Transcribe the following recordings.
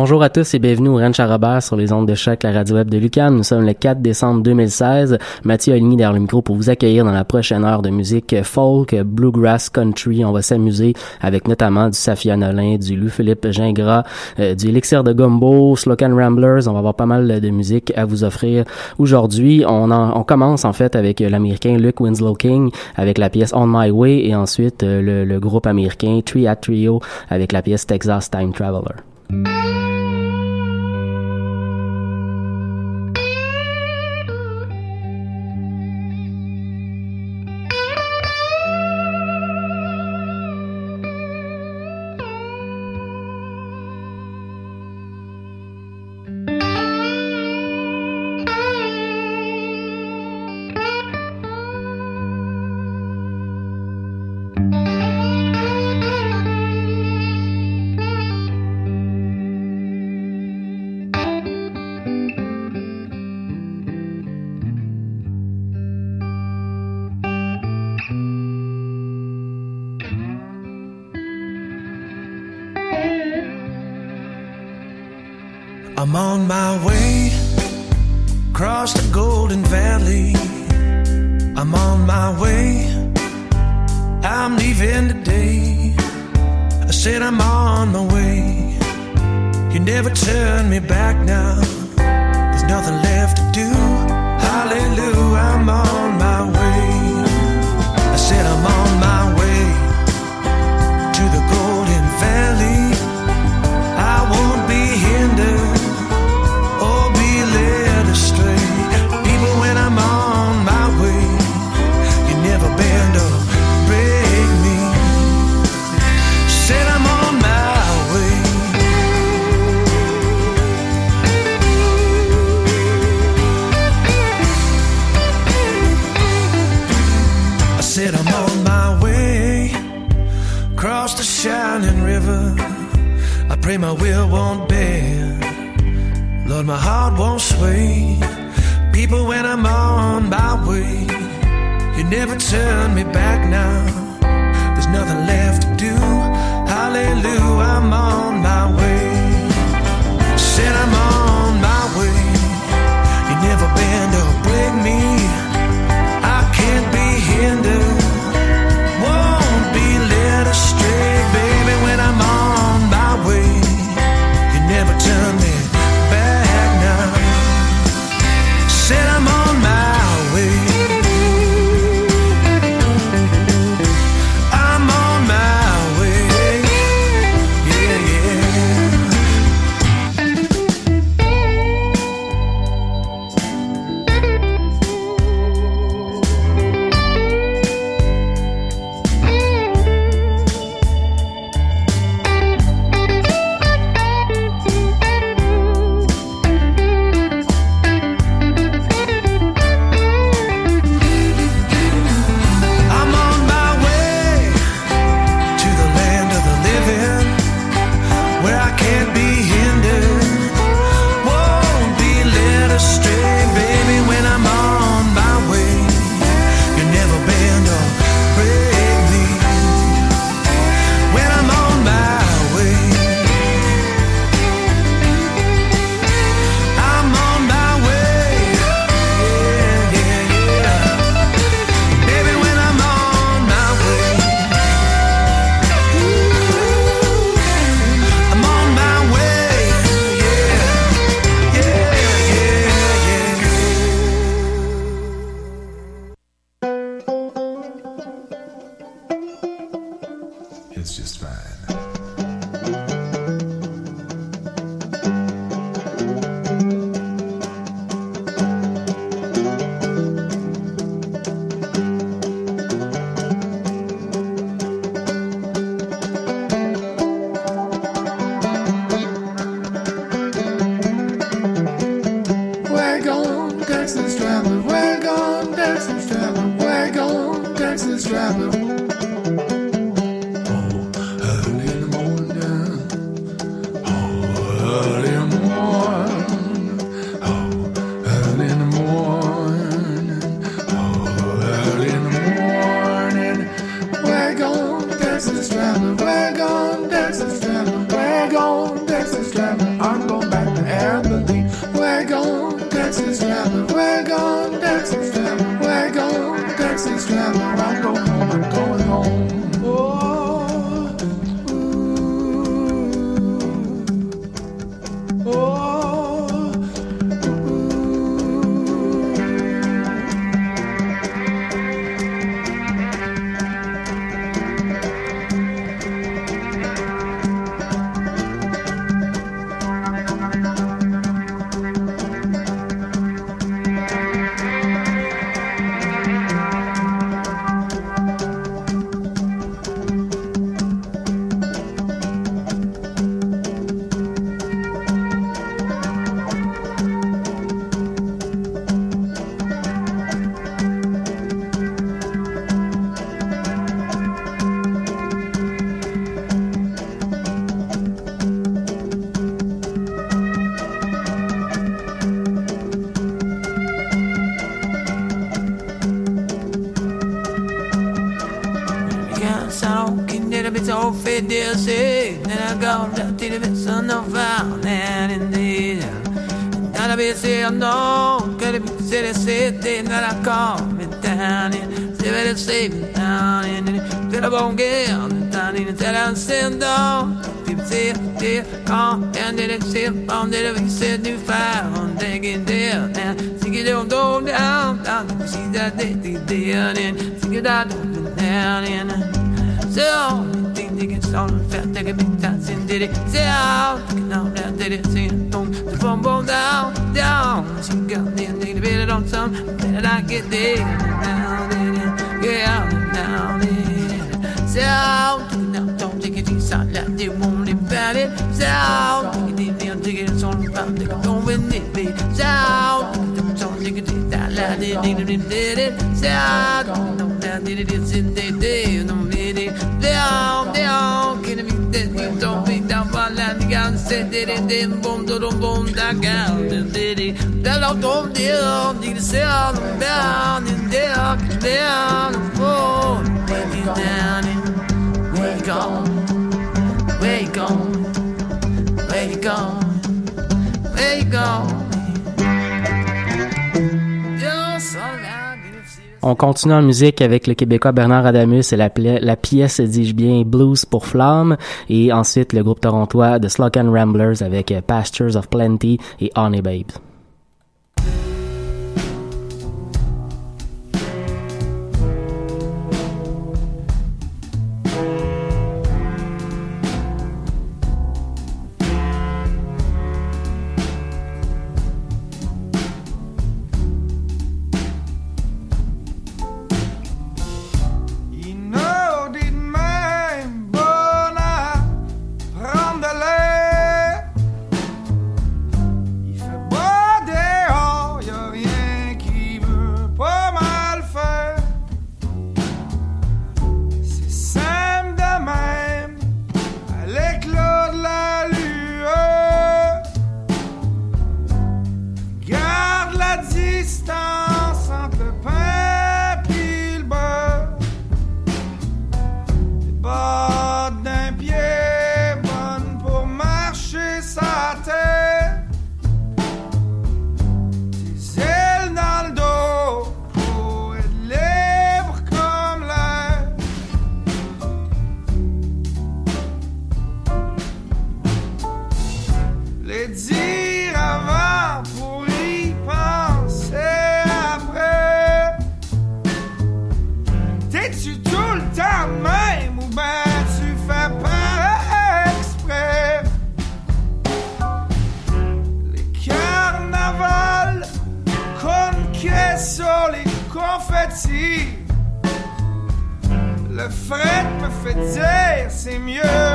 Bonjour à tous et bienvenue au Ranch à Robert sur les ondes de choc, la radio web de Lucan. Nous sommes le 4 décembre 2016. Mathieu Aligny derrière le micro pour vous accueillir dans la prochaine heure de musique folk, bluegrass, country. On va s'amuser avec notamment du Safia Nolin, du Louis-Philippe Gingras, euh, du Elixir de Gumbo, Slocan Ramblers. On va avoir pas mal de musique à vous offrir aujourd'hui. On, commence en fait avec l'américain Luke Winslow King avec la pièce On My Way et ensuite euh, le, le groupe américain Tree at Trio avec la pièce Texas Time Traveler. I'm on my way across the Golden Valley. I'm on my way. I'm leaving today. I said I'm on my way. You never turn me back now. There's nothing left my heart won't sway. People, when I'm on my way, you never turn me back now. There's nothing left to do. Hallelujah, I'm on it say out looking out there did it sing don't the phone ball down down she got me and need to beat it on some better not get there down in it get out and down in it say out now don't take it inside like they won't about it say out take it in take it on about they don't win it be say out don't take it that like they did it say out don't that did it it's in they day no down, down. Can be that you don't be down by land again? Said it and then boom, boom, boom, that down. Did it? Out sell down and down, down. Wake down wake wake wake wake. On continue en musique avec le Québécois Bernard Adamus et la, pièce, dis-je bien, Blues pour Flamme. Et ensuite, le groupe torontois de Slug Ramblers avec Pastures of Plenty et Honey Babes. fait dire, c'est mieux.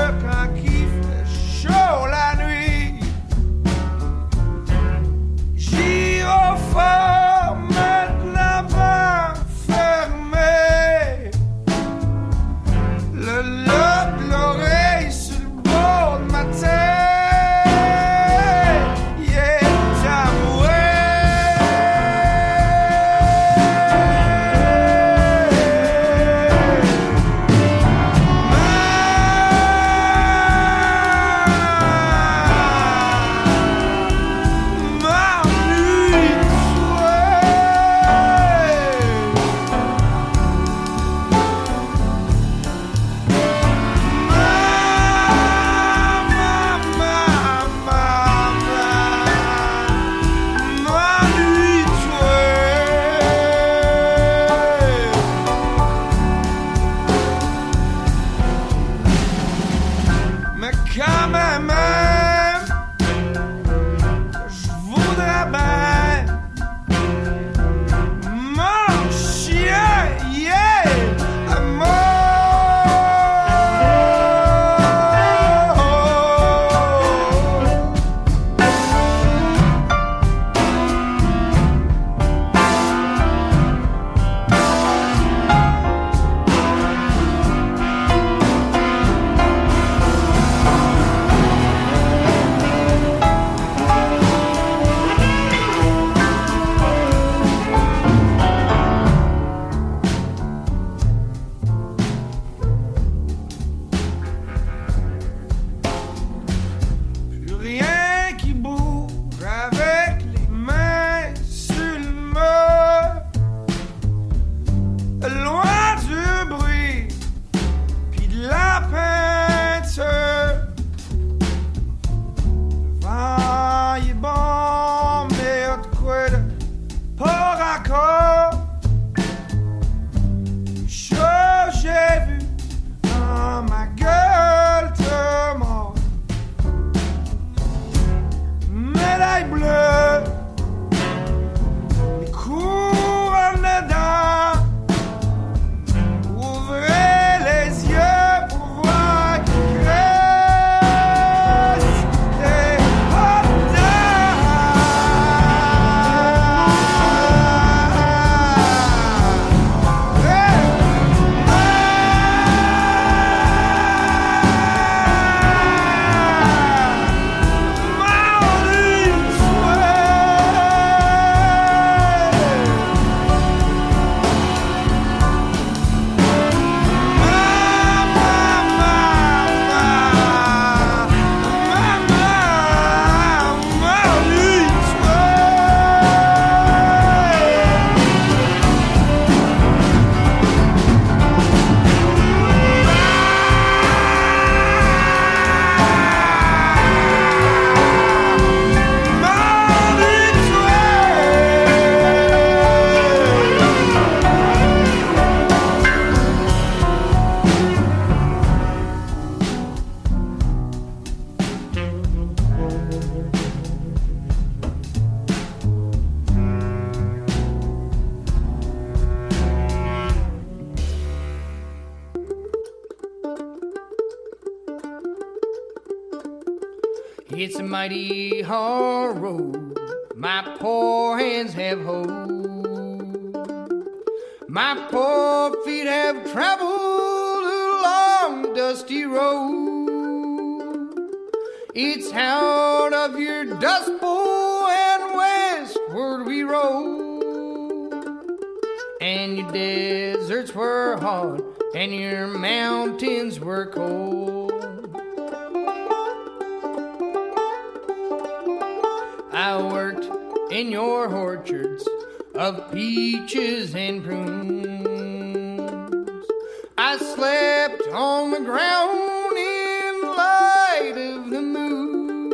deserts were hot and your mountains were cold. I worked in your orchards of peaches and prunes. I slept on the ground in the light of the moon.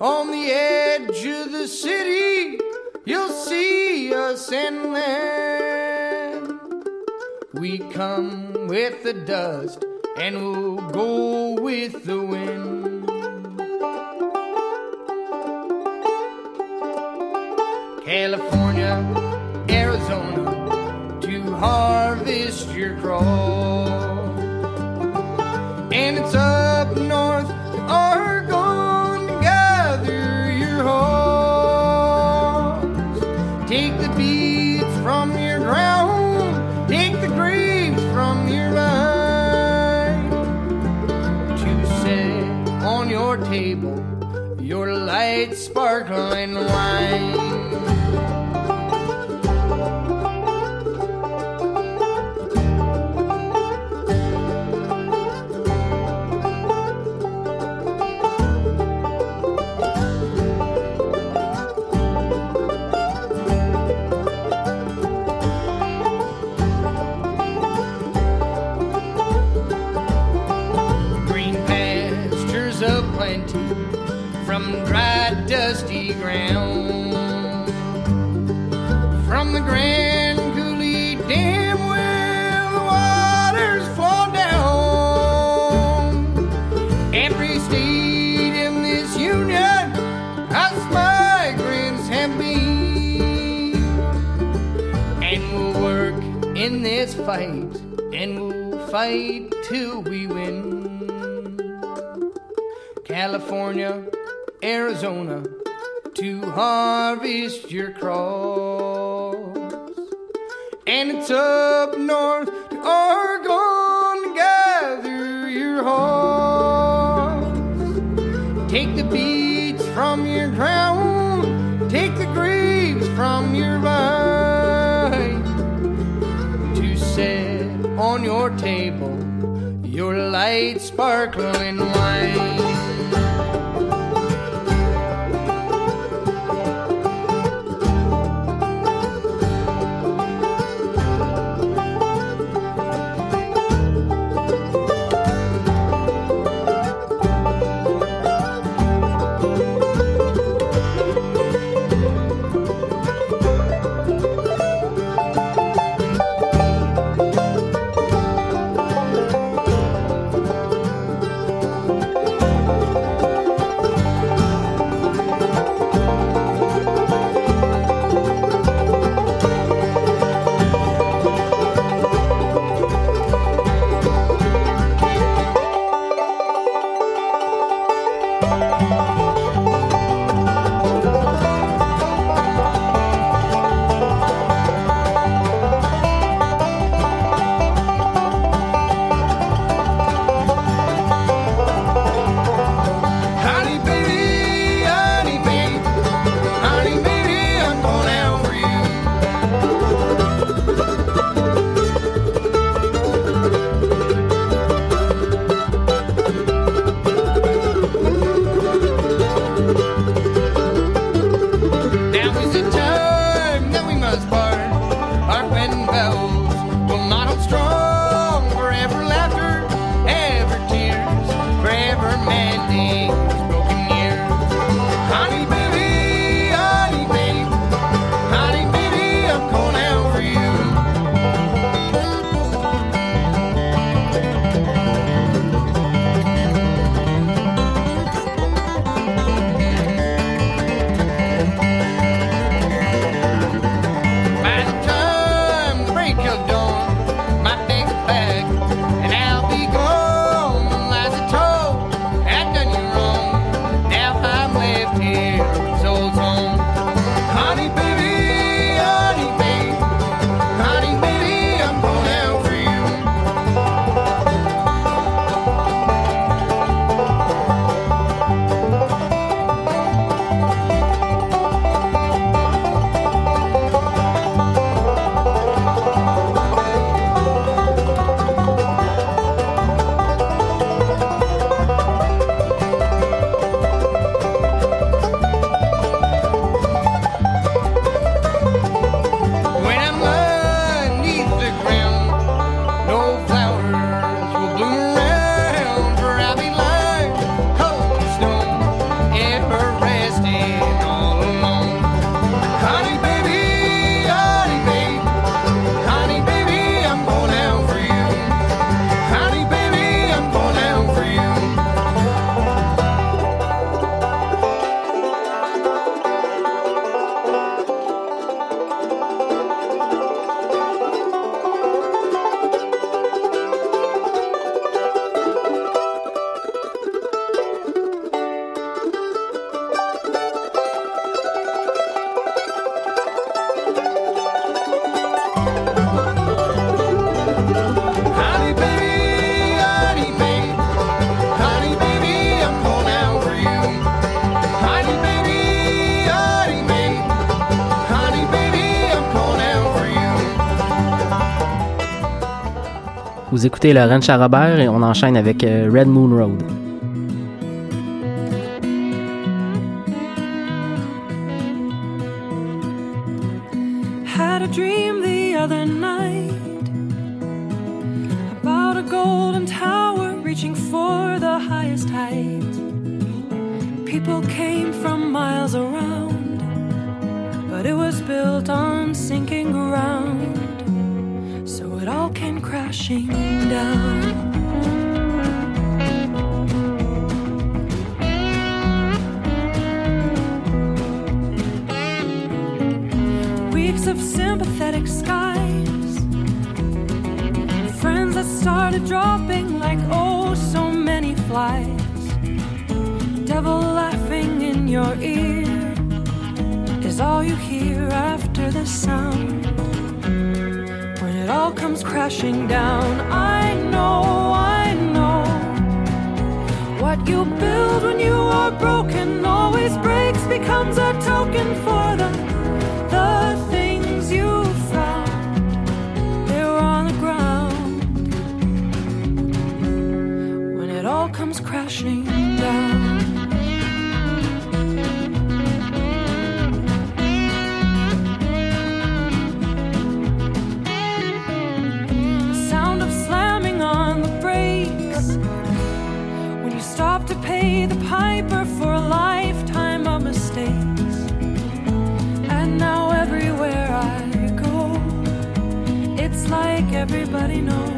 On the edge of the city, You'll see us inland. We come with the dust and we'll go with the wind. California, Arizona, to harvest your crops. Sparkling wine. Dusty ground. From the Grand Coulee Dam where the waters flow down. Every state in this union has migrants have been. And we'll work in this fight, and we'll fight till we win. California, Arizona, to harvest your crops. And it's up north to Oregon to gather your hops. Take the beads from your ground, take the grapes from your vine. To set on your table your light sparkling wine. Vous écoutez Laurent Charabert et on enchaîne avec euh, Red Moon Road. Had a dream the other night about a golden tower reaching for the highest height. People came from miles around, but it was built on sinking ground, it all came crashing down. Weeks of sympathetic skies. Friends that started dropping like oh so many flies. Devil laughing in your ear is all you hear after the sound. All comes crashing down, I know, I know. What you build when you are broken always breaks, becomes a token for the the things you found. They were on the ground. When it all comes crashing everybody knows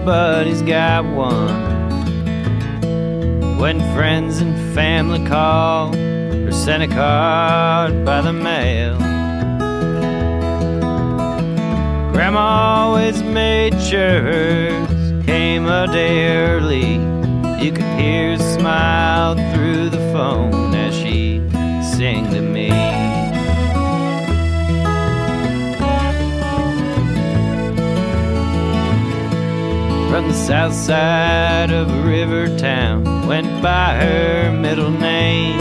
Everybody's got one. When friends and family call or send a card by the mail. Grandma always made sure hers came a day early. You could hear her smile through the phone as she sang to me. From the south side of a river town. Went by her middle name.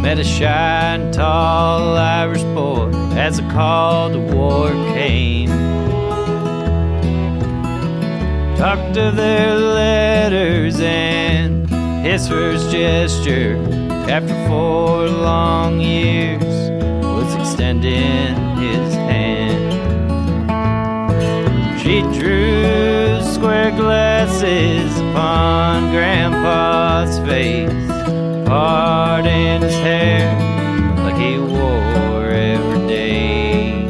Met a shy and tall irish boy as the call to war came. Talked of their letters and his first gesture after four long years was extending his drew square glasses upon Grandpa's face, parting his hair like he wore every day.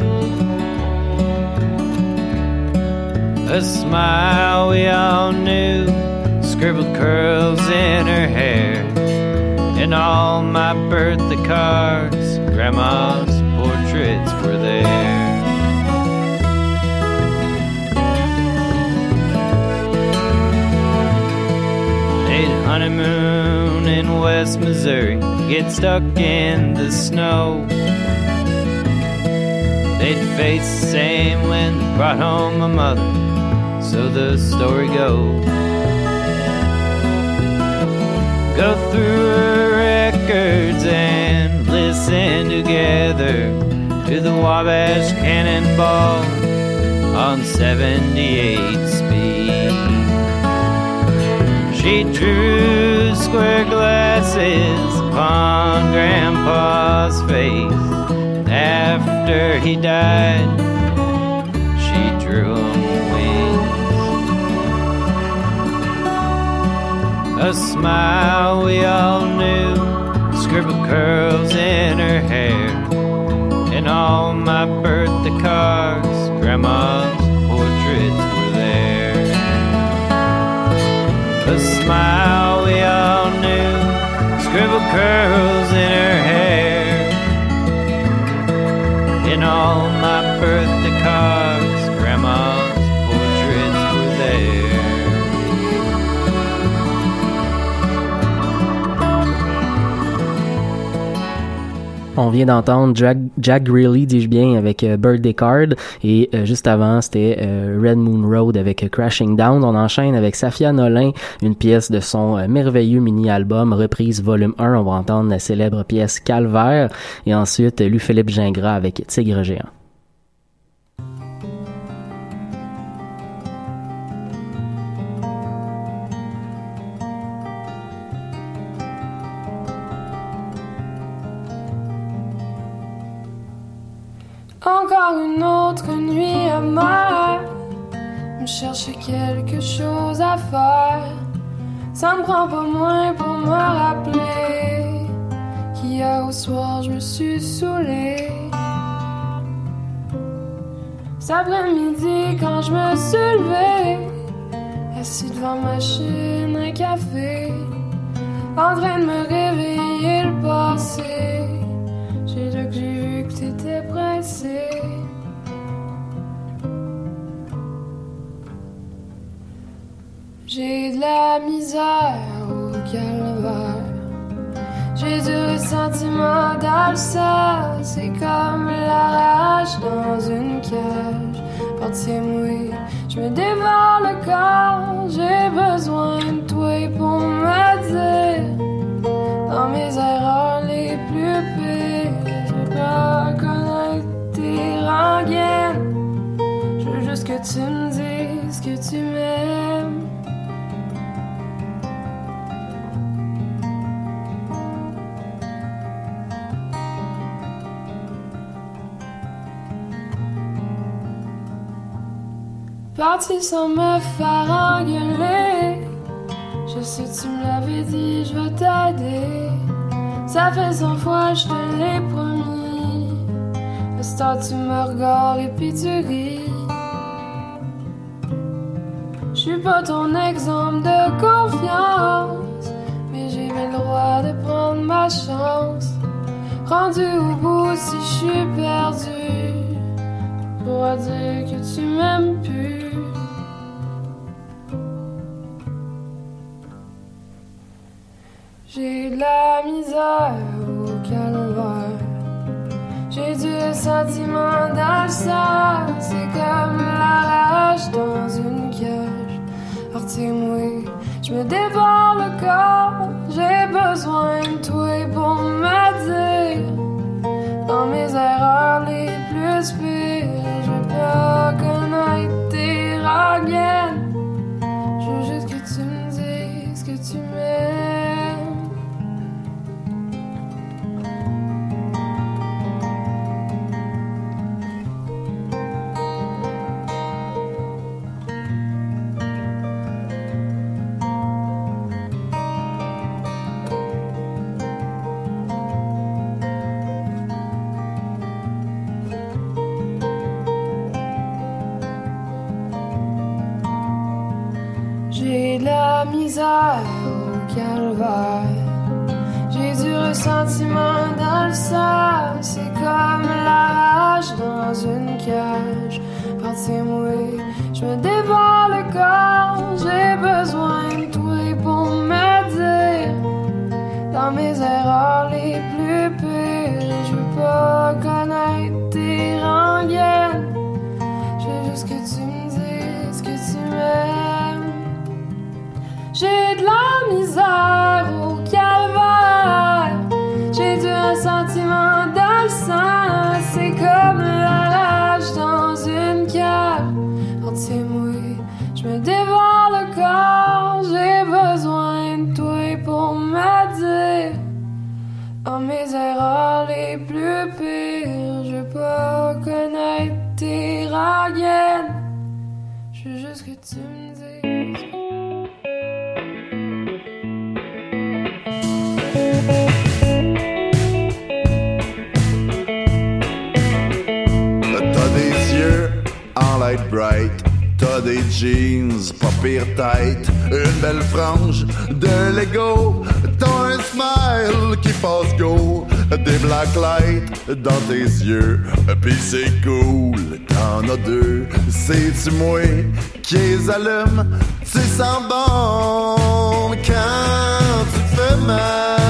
A smile we all knew, scribbled curls in her hair. In all my birthday cards, Grandma's honeymoon in West Missouri, get stuck in the snow. They'd face the same when they brought home my mother, so the story goes. Go through her records and listen together to the Wabash Cannonball on 78 speed. She drew square glasses upon Grandpa's face. And After he died, she drew him wings. A smile we all knew, scribbled curls in her hair. In all my birthday cards, Grandma's smile we all knew, scribbled curls in her hair. In all my birthday cards, Grandma's portraits were there. On vient d'entendre Jack, Jack Greeley, dis-je bien, avec euh, Birthday Card. Et euh, juste avant, c'était euh, Red Moon Road avec Crashing Down. On enchaîne avec Safia Nolin, une pièce de son merveilleux mini-album Reprise Volume 1. On va entendre la célèbre pièce Calvaire. Et ensuite, euh, Louis-Philippe Gingras avec Tigre Géant. Une autre nuit amère. Me chercher quelque chose à faire. Ça me prend pas moins pour me rappeler qu'hier au soir je me suis saoulée. Cet après-midi quand je me suis levée, assis devant ma machine à café, en train de me au calvaire. J'ai du le sang. C'est comme la rage dans une cage. Portier-moi, je me dévore le corps. J'ai besoin de toi pour me dire dans mes erreurs les plus pires. Je veux pas connaître tes rengaines. Je veux juste que tu me dises que tu m'aimes. Parti sans me faire engueuler. Je sais, tu me l'avais dit, je vais t'aider. Ça fait cent fois, je te l'ai promis. Le tu me regardes et puis tu ris. Je suis pas ton exemple de confiance, mais j'ai le droit de prendre ma chance. Rendu au bout, si je suis perdu, pour dire que tu m'aimes plus? La misère au calvaire. J'ai du sentiment sang. C'est comme la rage dans une cage. Retire-moi, je me dévore le corps. J'ai besoin de toi pour dire. Dans mes erreurs les plus pires, qui passe go, des black lights dans tes yeux. Pis c'est cool, t'en as deux. C'est-tu moi qui les allume? Tu sens bon quand tu fais mal.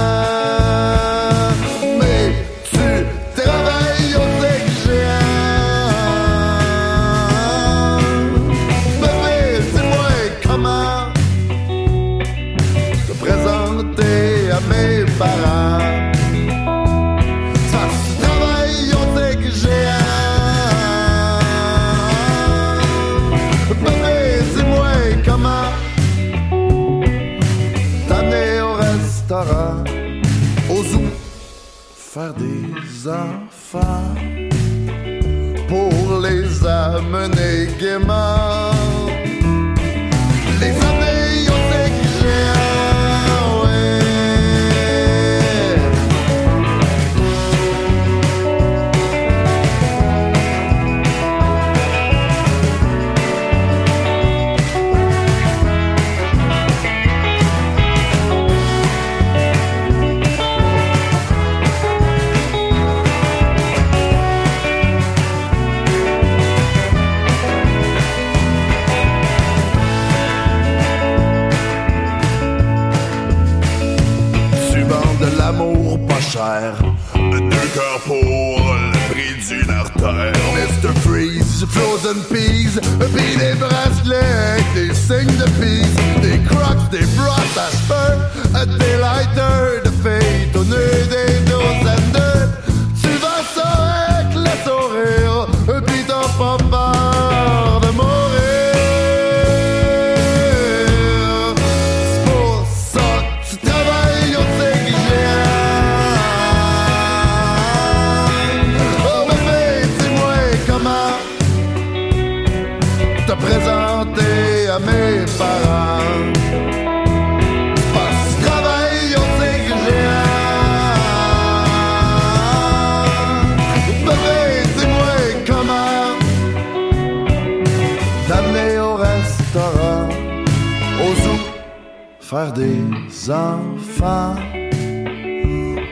they sing the piece, they crack, they brush, a spur, a delighter. enfants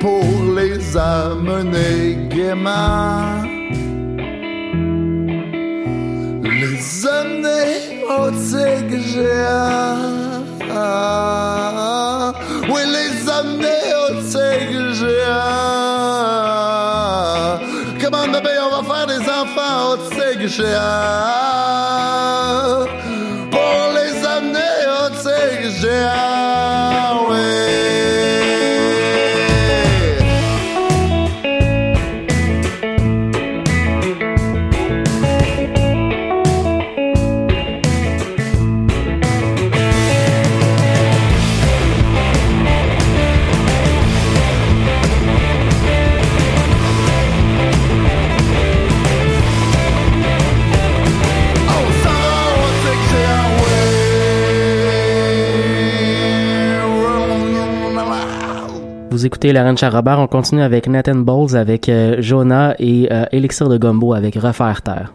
pour les amener gaiement. Les amener au tigre. Oui, les amener au tigre géant. Comment on va faire des enfants au tigre. écouté Charrobert. On continue avec Nathan Bowles avec euh, Jonah et euh, Elixir de Gumbo avec Refaire Terre.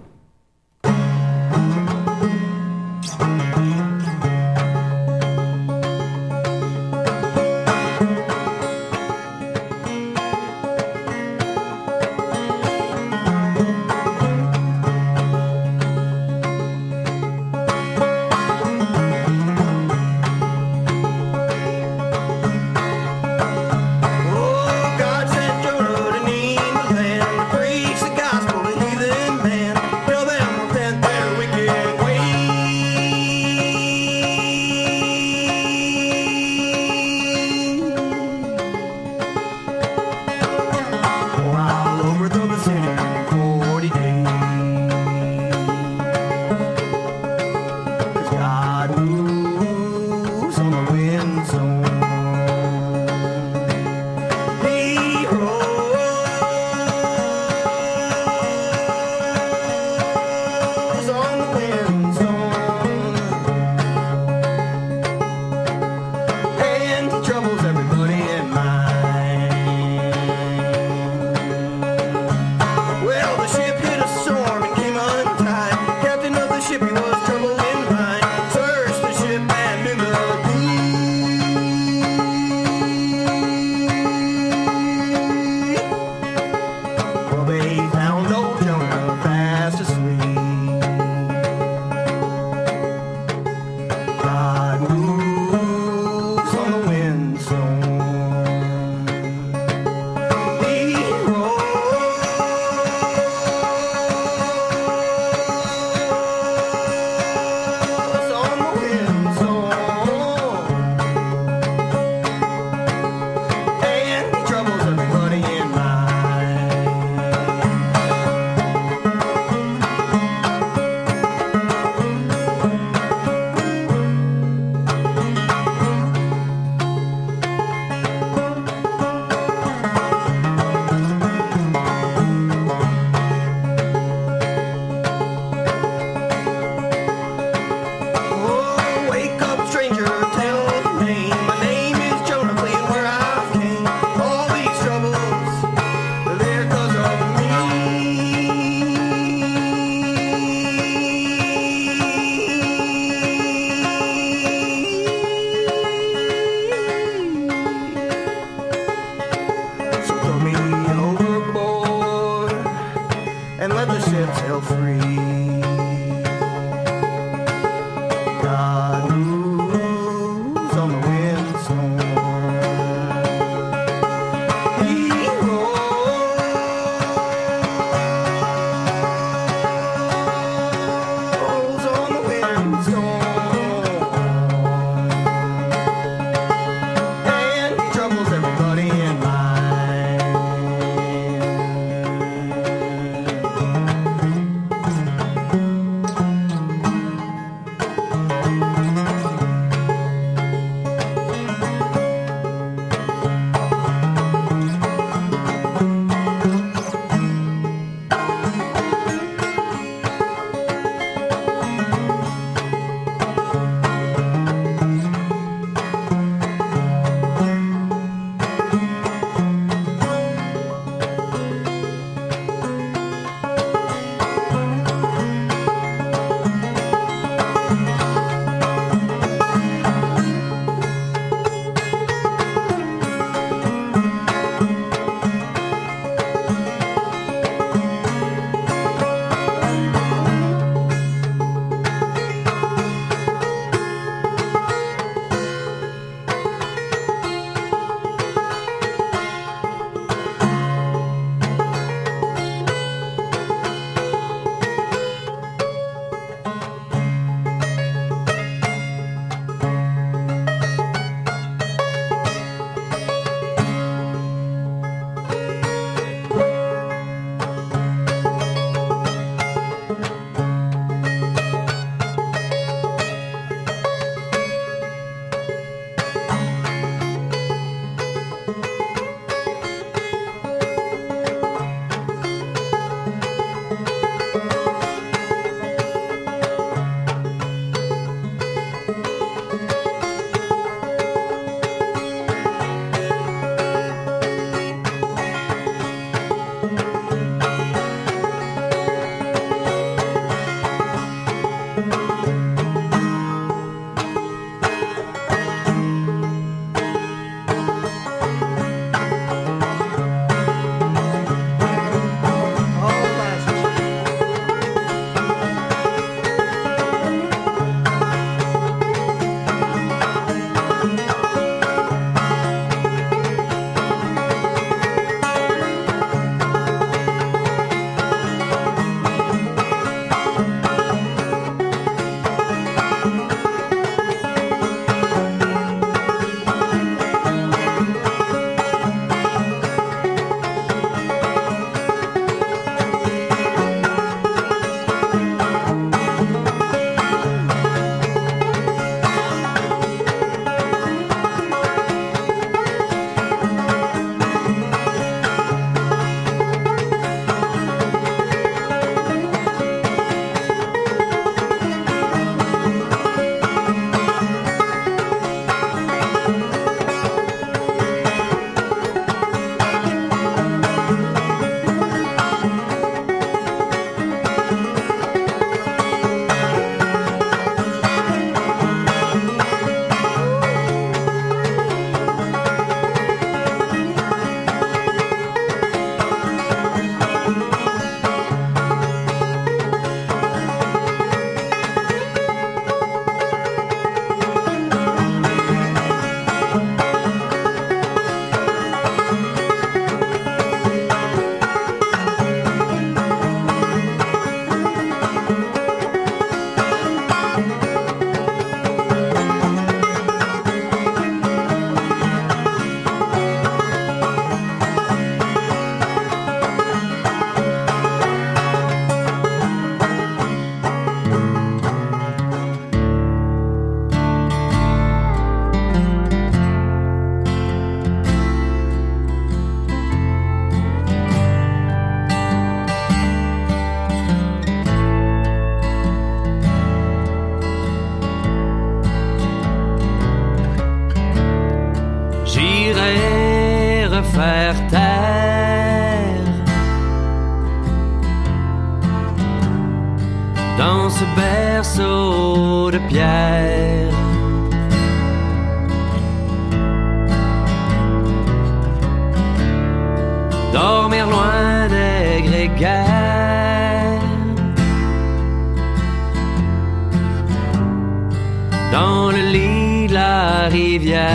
Dans le lit de la rivière.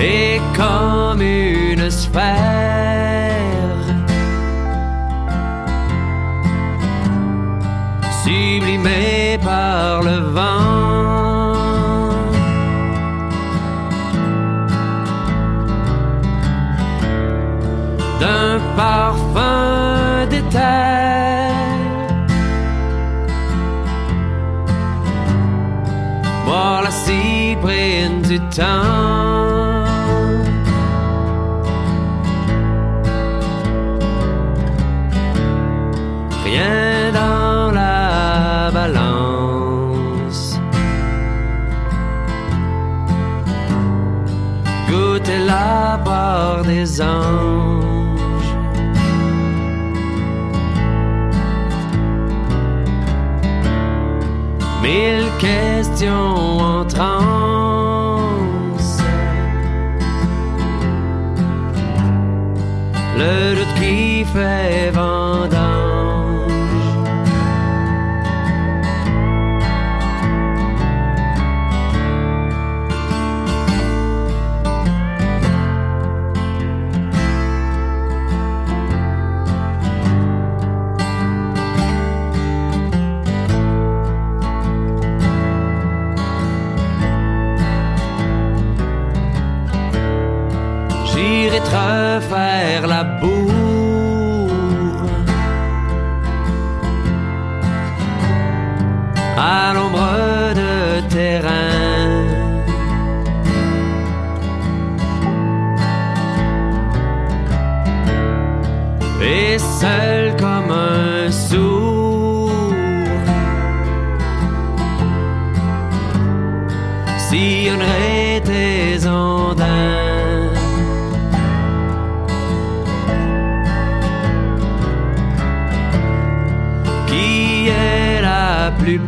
Et comme une sphère. Cyprine faire la boue.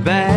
La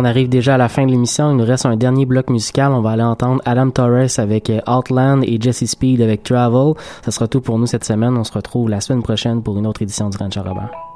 On arrive déjà à la fin de l'émission. Il nous reste un dernier bloc musical. On va aller entendre Adam Torres avec euh, Outland et Jesse Speed avec Travel. Ça sera tout pour nous cette semaine. On se retrouve la semaine prochaine pour une autre édition du Ranch Robert.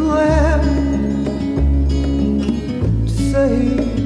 Left to say.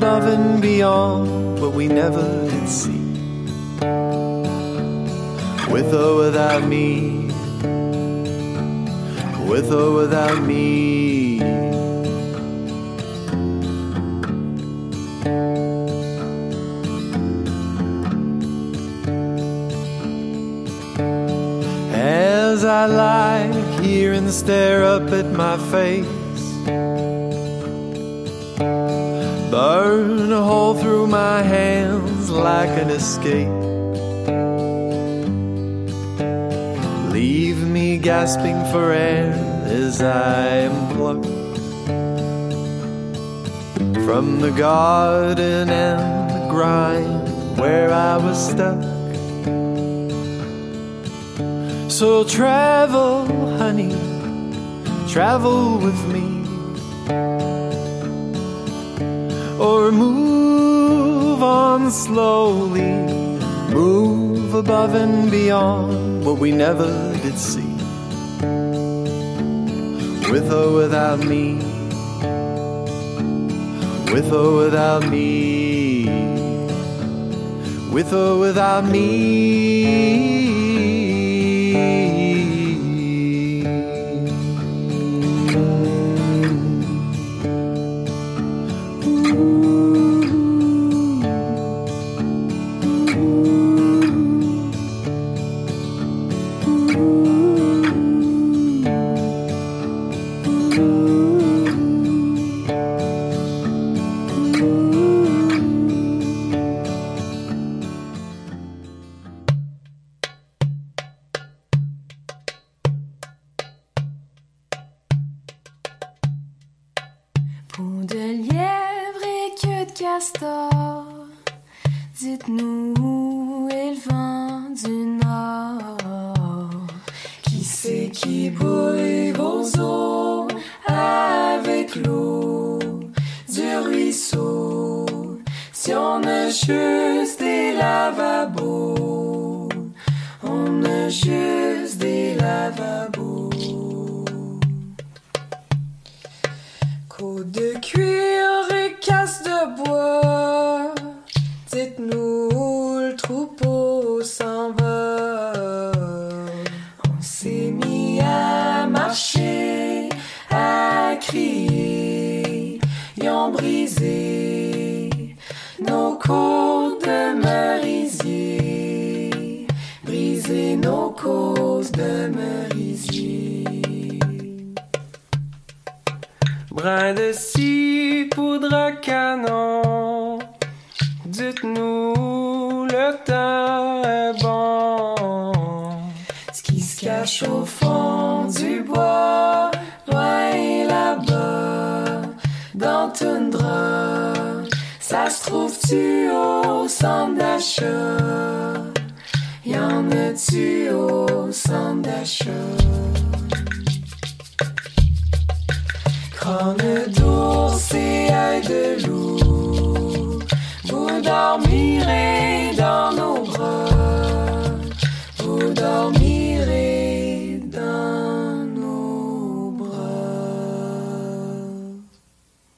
Above and beyond what we never did see. With or without me, with or without me. As I lie here and stare up at my face, burn a hole through my hands like an escape. Leave me gasping for air as I am plucked from the garden and the grind where I was stuck. So travel, honey, travel with me. or move on slowly, move above and beyond what we never did see. With or without me, with or without me, with or without me. De lièvre et queue de castor, dites-nous où est le vent du nord. Qui c'est qui bouille vos eaux avec l'eau du ruisseau? Si on a juste des lavabos, on a juste sandaşı Yanıtıyor sandaşı Kanı